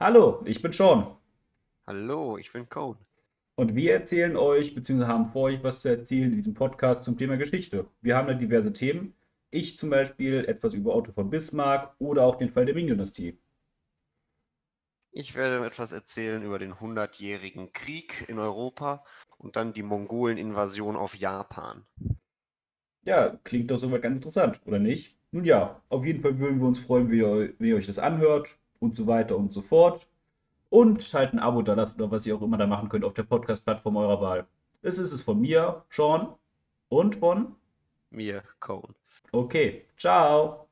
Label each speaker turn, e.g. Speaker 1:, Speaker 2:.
Speaker 1: Hallo, ich bin Sean.
Speaker 2: Hallo, ich bin Cone.
Speaker 1: Und wir erzählen euch, beziehungsweise haben vor euch was zu erzählen in diesem Podcast zum Thema Geschichte. Wir haben da diverse Themen. Ich zum Beispiel etwas über Otto von Bismarck oder auch den Fall der Ming-Dynastie.
Speaker 2: Ich werde etwas erzählen über den Hundertjährigen Krieg in Europa und dann die Mongolen-Invasion auf Japan.
Speaker 1: Ja, klingt doch soweit ganz interessant, oder nicht? Nun ja, auf jeden Fall würden wir uns freuen, wie ihr, wie ihr euch das anhört und so weiter und so fort. Und halt ein Abo da lasst oder was ihr auch immer da machen könnt auf der Podcast-Plattform eurer Wahl. Es ist es von mir, Sean, und von
Speaker 2: Mir, Cone.
Speaker 1: Okay, ciao.